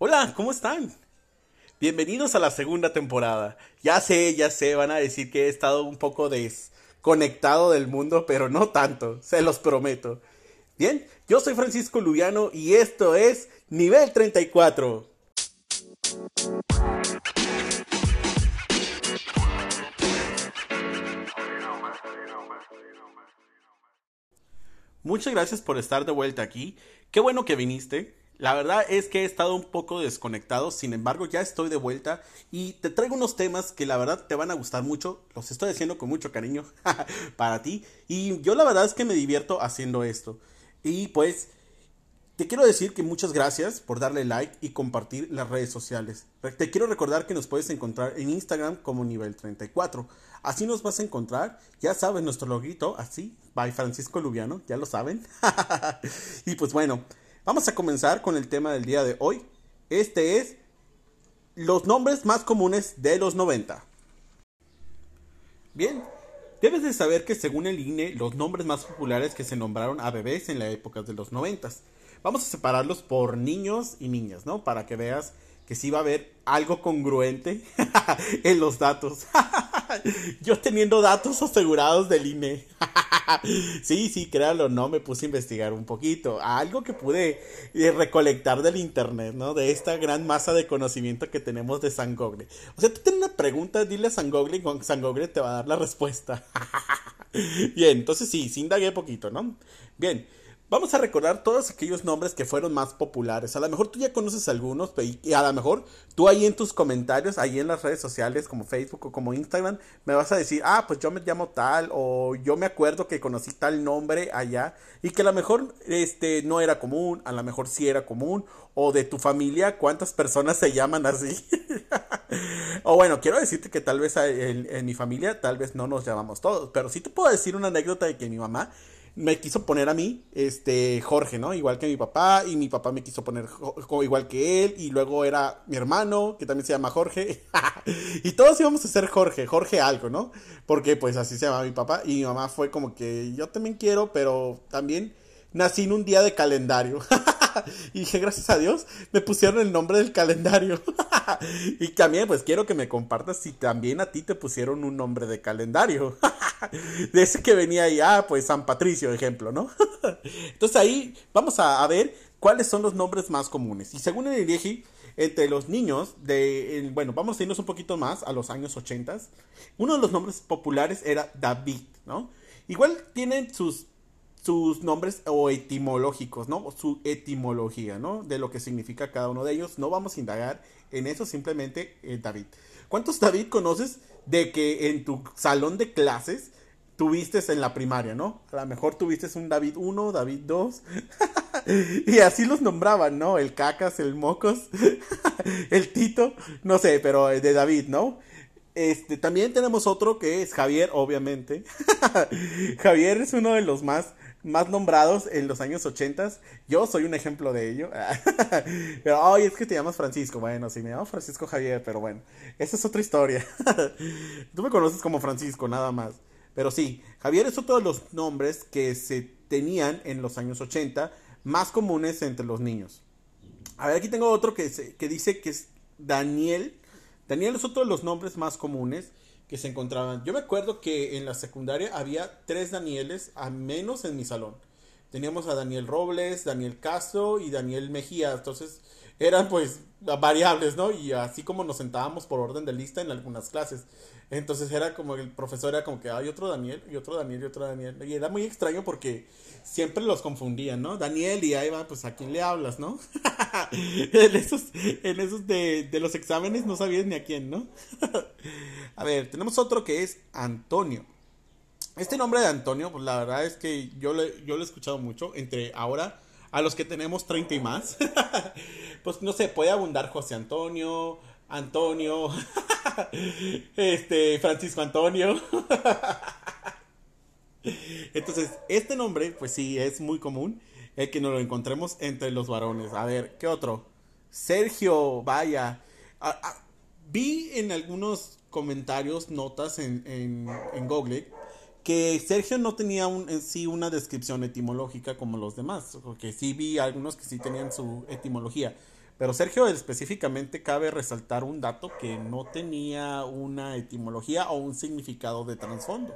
Hola, ¿cómo están? Bienvenidos a la segunda temporada. Ya sé, ya sé, van a decir que he estado un poco desconectado del mundo, pero no tanto, se los prometo. Bien, yo soy Francisco Lubiano y esto es Nivel 34. Muchas gracias por estar de vuelta aquí. Qué bueno que viniste. La verdad es que he estado un poco desconectado, sin embargo ya estoy de vuelta y te traigo unos temas que la verdad te van a gustar mucho, los estoy haciendo con mucho cariño para ti y yo la verdad es que me divierto haciendo esto. Y pues te quiero decir que muchas gracias por darle like y compartir las redes sociales. Te quiero recordar que nos puedes encontrar en Instagram como nivel 34. Así nos vas a encontrar, ya sabes nuestro loguito, así, by Francisco Lubiano, ya lo saben. y pues bueno, Vamos a comenzar con el tema del día de hoy. Este es los nombres más comunes de los 90. Bien, debes de saber que según el INE, los nombres más populares que se nombraron a bebés en la época de los 90. Vamos a separarlos por niños y niñas, ¿no? Para que veas que sí va a haber algo congruente en los datos. Yo teniendo datos asegurados del INE. sí, sí, créalo, no, me puse a investigar un poquito. Algo que pude eh, recolectar del internet, ¿no? De esta gran masa de conocimiento que tenemos de San Gogle. O sea, tú tienes una pregunta, dile a San Gogle y San Gogle te va a dar la respuesta. Bien, entonces sí, sí indagué poquito, ¿no? Bien. Vamos a recordar todos aquellos nombres que fueron más populares. A lo mejor tú ya conoces algunos y a lo mejor tú ahí en tus comentarios, ahí en las redes sociales como Facebook o como Instagram, me vas a decir, ah, pues yo me llamo tal o yo me acuerdo que conocí tal nombre allá y que a lo mejor este no era común, a lo mejor sí era común o de tu familia cuántas personas se llaman así. o bueno, quiero decirte que tal vez en, en mi familia tal vez no nos llamamos todos, pero sí te puedo decir una anécdota de que mi mamá me quiso poner a mí, este, Jorge, ¿no? Igual que mi papá, y mi papá me quiso poner igual que él, y luego era mi hermano, que también se llama Jorge, y todos íbamos a ser Jorge, Jorge algo, ¿no? Porque pues así se llama mi papá, y mi mamá fue como que yo también quiero, pero también nací en un día de calendario. y dije, gracias a Dios, me pusieron el nombre del calendario. y también, pues quiero que me compartas si también a ti te pusieron un nombre de calendario. de ese que venía ahí, ah, pues San Patricio, ejemplo, ¿no? Entonces ahí vamos a, ver cuáles son los nombres más comunes. Y según el INEGI, entre los niños de, bueno, vamos a irnos un poquito más a los años 80, uno de los nombres populares era David, ¿no? Igual tienen sus sus nombres o etimológicos, ¿no? Su etimología, ¿no? De lo que significa cada uno de ellos. No vamos a indagar en eso, simplemente eh, David. ¿Cuántos David conoces de que en tu salón de clases tuviste en la primaria, ¿no? A lo mejor tuviste un David 1, David 2. y así los nombraban, ¿no? El Cacas, el Mocos, el Tito, no sé, pero de David, ¿no? Este, también tenemos otro que es Javier, obviamente. Javier es uno de los más más nombrados en los años 80. Yo soy un ejemplo de ello. pero, ay, es que te llamas Francisco. Bueno, sí, me llamo Francisco Javier, pero bueno, esa es otra historia. Tú me conoces como Francisco, nada más. Pero sí, Javier es otro de los nombres que se tenían en los años 80 más comunes entre los niños. A ver, aquí tengo otro que, que dice que es Daniel. Daniel es otro de los nombres más comunes que se encontraban. Yo me acuerdo que en la secundaria había tres Danieles, a menos en mi salón. Teníamos a Daniel Robles, Daniel Castro y Daniel Mejía. Entonces eran pues variables, ¿no? Y así como nos sentábamos por orden de lista en algunas clases. Entonces era como el profesor era como que hay otro Daniel y otro Daniel y otro Daniel. Y era muy extraño porque siempre los confundían, ¿no? Daniel y ahí va, pues a quién le hablas, ¿no? en esos, en esos de, de los exámenes no sabías ni a quién, ¿no? a ver, tenemos otro que es Antonio. Este nombre de Antonio, pues la verdad es que yo, le, yo lo he escuchado mucho entre ahora a los que tenemos 30 y más. pues no sé, puede abundar José Antonio, Antonio, este, Francisco Antonio. Entonces, este nombre, pues sí, es muy común el que nos lo encontremos entre los varones. A ver, ¿qué otro? Sergio, vaya. Ah, ah, vi en algunos comentarios, notas en, en, en Google, que Sergio no tenía en sí una descripción etimológica como los demás, porque sí vi algunos que sí tenían su etimología. Pero Sergio específicamente cabe resaltar un dato que no tenía una etimología o un significado de trasfondo.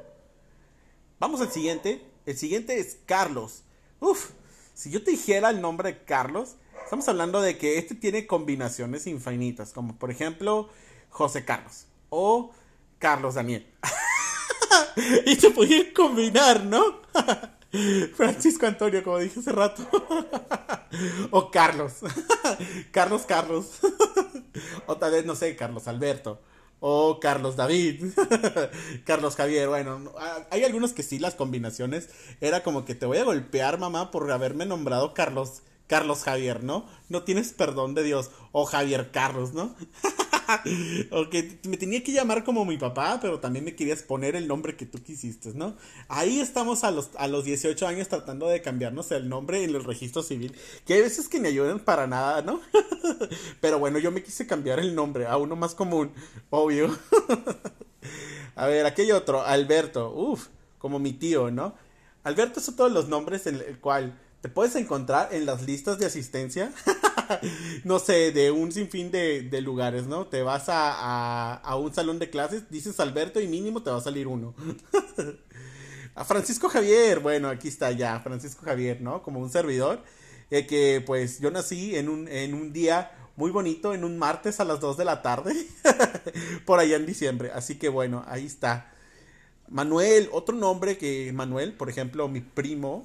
Vamos al siguiente. El siguiente es Carlos. Uf, si yo te dijera el nombre de Carlos, estamos hablando de que este tiene combinaciones infinitas, como por ejemplo José Carlos o Carlos Daniel. y se podía combinar, ¿no? Francisco Antonio, como dije hace rato. o Carlos. Carlos Carlos. o tal vez, no sé, Carlos Alberto. O Carlos David. Carlos Javier. Bueno, hay algunos que sí, las combinaciones. Era como que te voy a golpear, mamá, por haberme nombrado Carlos. Carlos Javier, ¿no? No tienes perdón de Dios. O Javier Carlos, ¿no? o que me tenía que llamar como mi papá, pero también me querías poner el nombre que tú quisiste, ¿no? Ahí estamos a los, a los 18 años tratando de cambiarnos el nombre en el registro civil, que hay veces que me ayudan para nada, ¿no? pero bueno, yo me quise cambiar el nombre a uno más común, obvio. a ver, aquí hay otro, Alberto, uff, como mi tío, ¿no? Alberto son todos los nombres en el cual te puedes encontrar en las listas de asistencia, no sé, de un sinfín de, de lugares, ¿no? Te vas a, a, un salón de clases, dices Alberto y mínimo te va a salir uno. a Francisco Javier, bueno, aquí está ya, Francisco Javier, ¿no? Como un servidor, eh, que pues yo nací en un, en un día muy bonito, en un martes a las 2 de la tarde, por allá en diciembre, así que bueno, ahí está. Manuel, otro nombre que Manuel, por ejemplo, mi primo,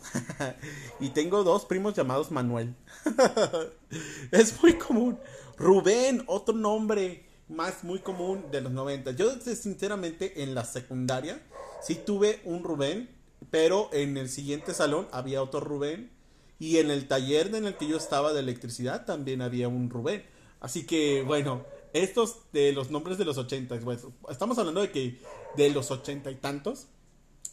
y tengo dos primos llamados Manuel. es muy común. Rubén, otro nombre más muy común de los 90. Yo sinceramente en la secundaria sí tuve un Rubén, pero en el siguiente salón había otro Rubén y en el taller en el que yo estaba de electricidad también había un Rubén. Así que bueno, estos de los nombres de los 80, pues, estamos hablando de que de los ochenta y tantos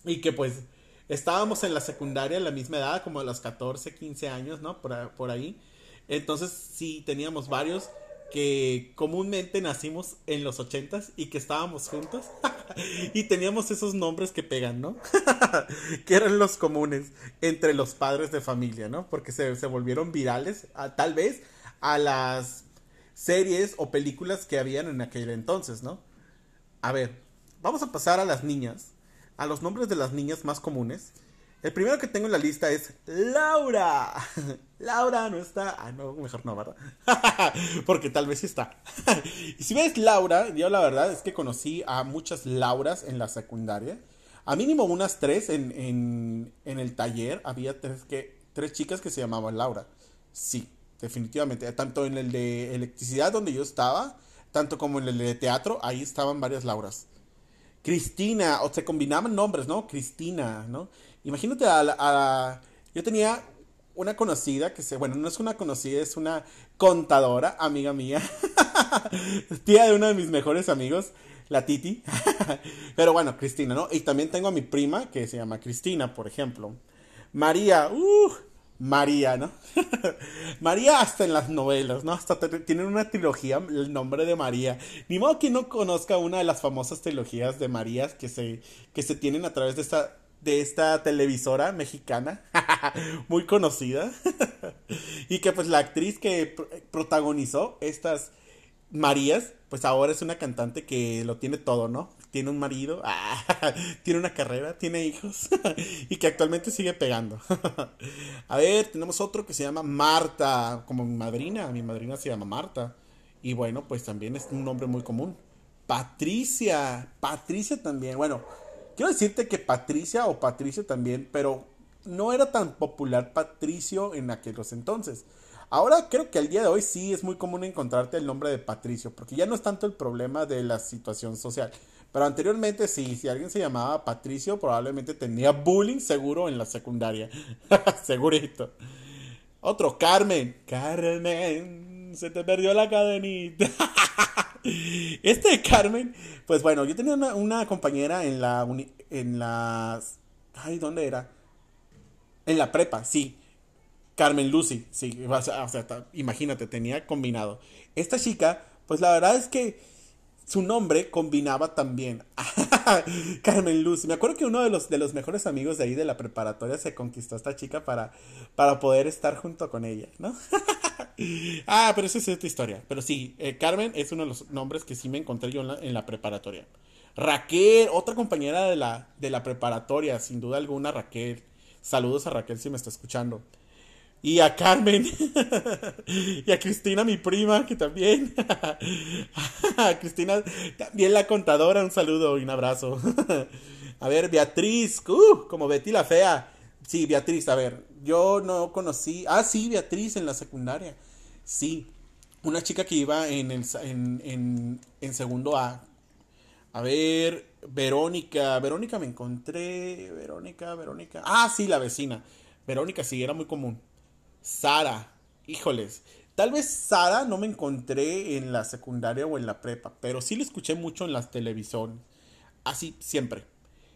y que pues estábamos en la secundaria a la misma edad, como a los 14, 15 años, ¿no? Por, por ahí. Entonces sí teníamos varios que comúnmente nacimos en los ochentas y que estábamos juntos y teníamos esos nombres que pegan, ¿no? que eran los comunes entre los padres de familia, ¿no? Porque se, se volvieron virales, tal vez a las series o películas que habían en aquel entonces, ¿no? A ver, vamos a pasar a las niñas, a los nombres de las niñas más comunes. El primero que tengo en la lista es Laura. Laura no está. Ah, no, mejor no, ¿verdad? Porque tal vez sí está. y si ves Laura, yo la verdad es que conocí a muchas Lauras en la secundaria. A mínimo unas tres en, en, en el taller. Había tres, que, tres chicas que se llamaban Laura. Sí, definitivamente. Tanto en el de electricidad donde yo estaba, tanto como en el de teatro, ahí estaban varias Lauras. Cristina, o se combinaban nombres, ¿no? Cristina, ¿no? Imagínate a, Yo tenía una conocida que se... Bueno, no es una conocida, es una contadora, amiga mía. Tía de uno de mis mejores amigos, la Titi. Pero bueno, Cristina, ¿no? Y también tengo a mi prima que se llama Cristina, por ejemplo. María, uh, María, ¿no? María hasta en las novelas, ¿no? Hasta tienen una trilogía, el nombre de María. Ni modo que no conozca una de las famosas trilogías de Marías que se, que se tienen a través de esta, de esta televisora mexicana, muy conocida. y que pues la actriz que protagonizó estas Marías, pues ahora es una cantante que lo tiene todo, ¿no? Tiene un marido, tiene una carrera, tiene hijos y que actualmente sigue pegando. A ver, tenemos otro que se llama Marta, como mi madrina, mi madrina se llama Marta. Y bueno, pues también es un nombre muy común. Patricia, Patricia también. Bueno, quiero decirte que Patricia o Patricio también, pero no era tan popular Patricio en aquellos entonces. Ahora creo que al día de hoy sí es muy común encontrarte el nombre de Patricio, porque ya no es tanto el problema de la situación social. Pero anteriormente sí, si alguien se llamaba Patricio, probablemente tenía bullying seguro en la secundaria. Segurito. Otro, Carmen. Carmen, se te perdió la cadenita. este Carmen, pues bueno, yo tenía una, compañera en la... en las... Ay, ¿dónde era? En la prepa, sí. Carmen Lucy, sí, o sea, imagínate, tenía combinado. Esta chica, pues la verdad es que su nombre combinaba también. Carmen Lucy. Me acuerdo que uno de los, de los mejores amigos de ahí de la preparatoria se conquistó a esta chica para, para poder estar junto con ella, ¿no? ah, pero esa es otra historia. Pero sí, eh, Carmen es uno de los nombres que sí me encontré yo en la, preparatoria. Raquel, otra compañera de la, de la preparatoria, sin duda alguna, Raquel. Saludos a Raquel si me está escuchando. Y a Carmen. y a Cristina, mi prima, que también. a Cristina, también la contadora, un saludo y un abrazo. a ver, Beatriz, uh, como Betty la Fea. Sí, Beatriz, a ver, yo no conocí. Ah, sí, Beatriz en la secundaria. Sí, una chica que iba en, el, en, en, segundo A. A ver, Verónica. Verónica me encontré. Verónica, Verónica. Ah, sí, la vecina. Verónica, sí, era muy común. Sara. Híjoles. Tal vez Sara no me encontré en la secundaria o en la prepa, pero sí la escuché mucho en las televisiones. Así, siempre.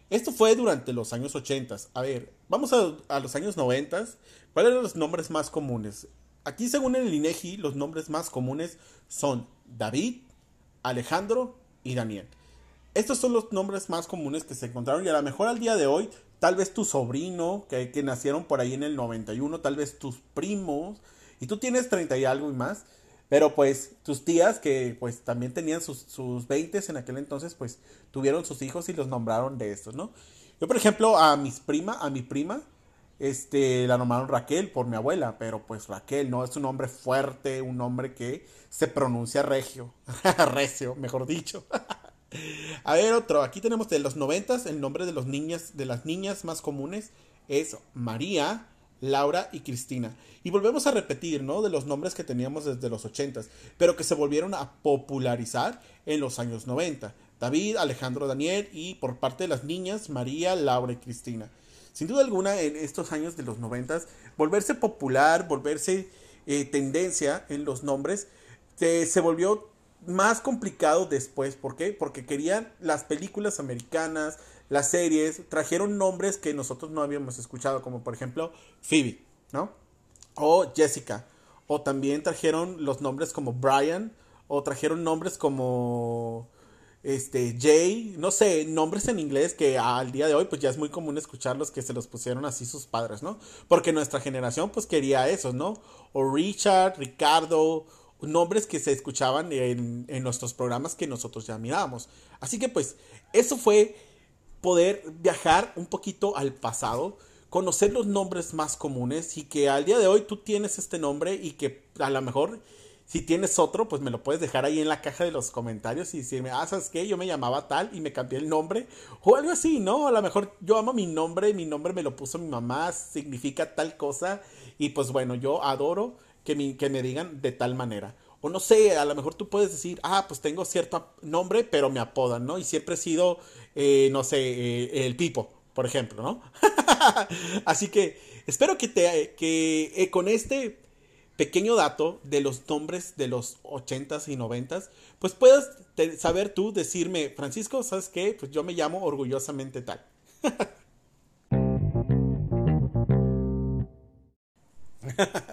Esto fue durante los años 80. A ver, vamos a, los años 90. ¿Cuáles eran los nombres más comunes? Aquí, según el INEGI, los nombres más comunes son David, Alejandro y Daniel. Estos son los nombres más comunes que se encontraron y a lo mejor al día de hoy, tal vez tu sobrino, que, que nacieron por ahí en el 91, tal vez tus primos, y tú tienes 30 y algo y más, pero pues tus tías, que pues también tenían sus, sus 20 en aquel entonces, pues tuvieron sus hijos y los nombraron de estos, ¿no? Yo, por ejemplo, a mis prima, a mi prima, este, la nombraron Raquel por mi abuela, pero pues Raquel no es un nombre fuerte, un nombre que se pronuncia regio, recio, mejor dicho. a ver, otro, aquí tenemos de los noventas, el nombre de los niñas, de las niñas más comunes es María, Laura y Cristina. Y volvemos a repetir, ¿no? De los nombres que teníamos desde los 80, pero que se volvieron a popularizar en los años 90. David, Alejandro, Daniel y por parte de las niñas, María, Laura y Cristina. Sin duda alguna, en estos años de los 90, volverse popular, volverse eh, tendencia en los nombres, se volvió más complicado después. ¿Por qué? Porque querían las películas americanas, las series, trajeron nombres que nosotros no habíamos escuchado, como por ejemplo Phoebe, ¿no? O Jessica. O también trajeron los nombres como Brian, o trajeron nombres como este Jay, no sé, nombres en inglés que al día de hoy pues ya es muy común escucharlos que se los pusieron así sus padres, ¿no? Porque nuestra generación pues quería eso, ¿no? O Richard, Ricardo, nombres que se escuchaban en, en nuestros programas que nosotros ya mirábamos. Así que pues eso fue poder viajar un poquito al pasado, conocer los nombres más comunes y que al día de hoy tú tienes este nombre y que a lo mejor si tienes otro, pues me lo puedes dejar ahí en la caja de los comentarios y decirme, ah, ¿sabes qué? Yo me llamaba tal y me cambié el nombre o algo así, ¿no? A lo mejor yo amo mi nombre, mi nombre me lo puso mi mamá, significa tal cosa y pues bueno, yo adoro que, me digan de tal manera. O no sé, a lo mejor tú puedes decir, ah, pues tengo cierto nombre, pero me apodan, ¿no? Y siempre he sido, eh, no sé, eh, el Pipo, por ejemplo, ¿no? Así que espero que, te, que eh, con este pequeño dato de los nombres de los 80s y 90s, pues puedas saber tú decirme, Francisco, ¿sabes qué? Pues yo me llamo orgullosamente tal.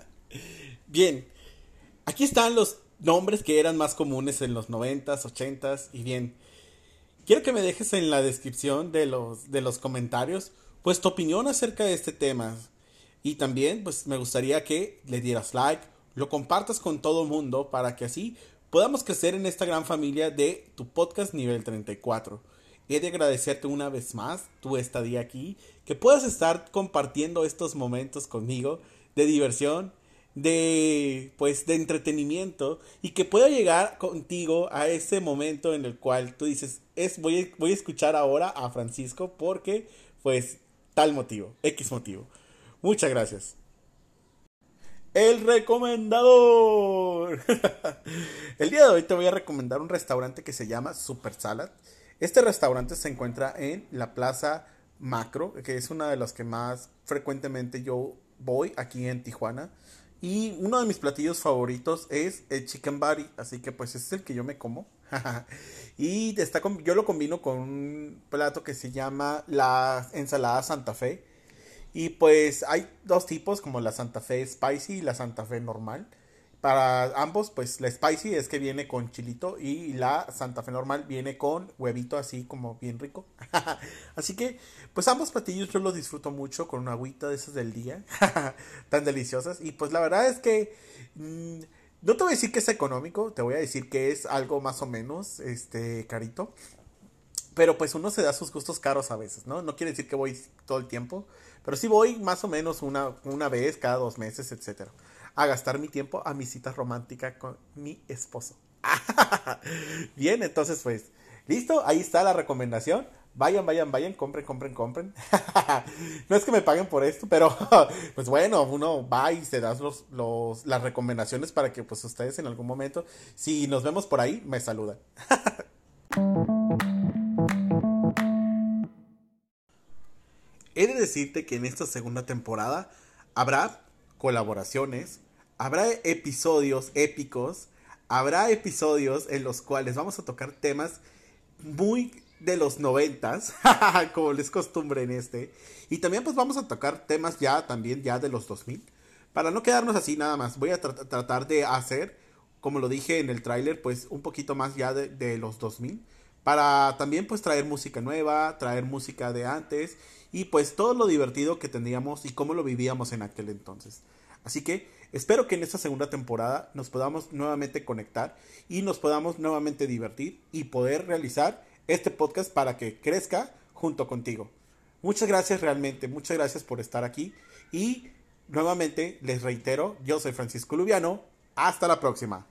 Bien, Aquí están los nombres que eran más comunes en los 90s, 80s y bien. Quiero que me dejes en la descripción de los, de los comentarios pues tu opinión acerca de este tema. Y también pues me gustaría que le dieras like, lo compartas con todo el mundo para que así podamos crecer en esta gran familia de tu podcast nivel 34. He de agradecerte una vez más tu estadía aquí, que puedas estar compartiendo estos momentos conmigo de diversión de pues de entretenimiento y que pueda llegar contigo a ese momento en el cual tú dices es voy a, voy a escuchar ahora a Francisco porque pues tal motivo X motivo muchas gracias. El recomendador. El día de hoy te voy a recomendar un restaurante que se llama Super Salad. Este restaurante se encuentra en la plaza Macro que es una de las que más frecuentemente yo voy aquí en Tijuana y uno de mis platillos favoritos es el chicken bari, así que pues es el que yo me como. y está yo lo combino con un plato que se llama la ensalada Santa Fe. Y pues hay dos tipos, como la Santa Fe Spicy y la Santa Fe normal. Para ambos, pues la spicy es que viene con chilito y la Santa Fe normal viene con huevito así como bien rico. así que, pues ambos platillos yo los disfruto mucho con una agüita de esas del día, tan deliciosas. Y pues la verdad es que mm, no te voy a decir que es económico, te voy a decir que es algo más o menos, este, carito. Pero pues uno se da sus gustos caros a veces, ¿no? No quiere decir que voy todo el tiempo, pero sí voy más o menos una, una vez cada dos meses, etcétera a gastar mi tiempo a mi cita romántica con mi esposo. Bien, entonces pues, listo, ahí está la recomendación. Vayan, vayan, vayan, compren, compren, compren. no es que me paguen por esto, pero pues bueno, uno va y se da los, los, las recomendaciones para que pues ustedes en algún momento, si nos vemos por ahí, me saludan. He de decirte que en esta segunda temporada habrá colaboraciones, habrá episodios épicos, habrá episodios en los cuales vamos a tocar temas muy de los noventas, como les costumbre en este, y también pues vamos a tocar temas ya también ya de los 2000, para no quedarnos así nada más, voy a tratar de hacer, como lo dije en el tráiler, pues un poquito más ya de, de los 2000, para también pues traer música nueva, traer música de antes, y pues todo lo divertido que tendríamos y cómo lo vivíamos en aquel entonces. Así que espero que en esta segunda temporada nos podamos nuevamente conectar y nos podamos nuevamente divertir y poder realizar este podcast para que crezca junto contigo. Muchas gracias realmente, muchas gracias por estar aquí y nuevamente les reitero, yo soy Francisco Lubiano, hasta la próxima.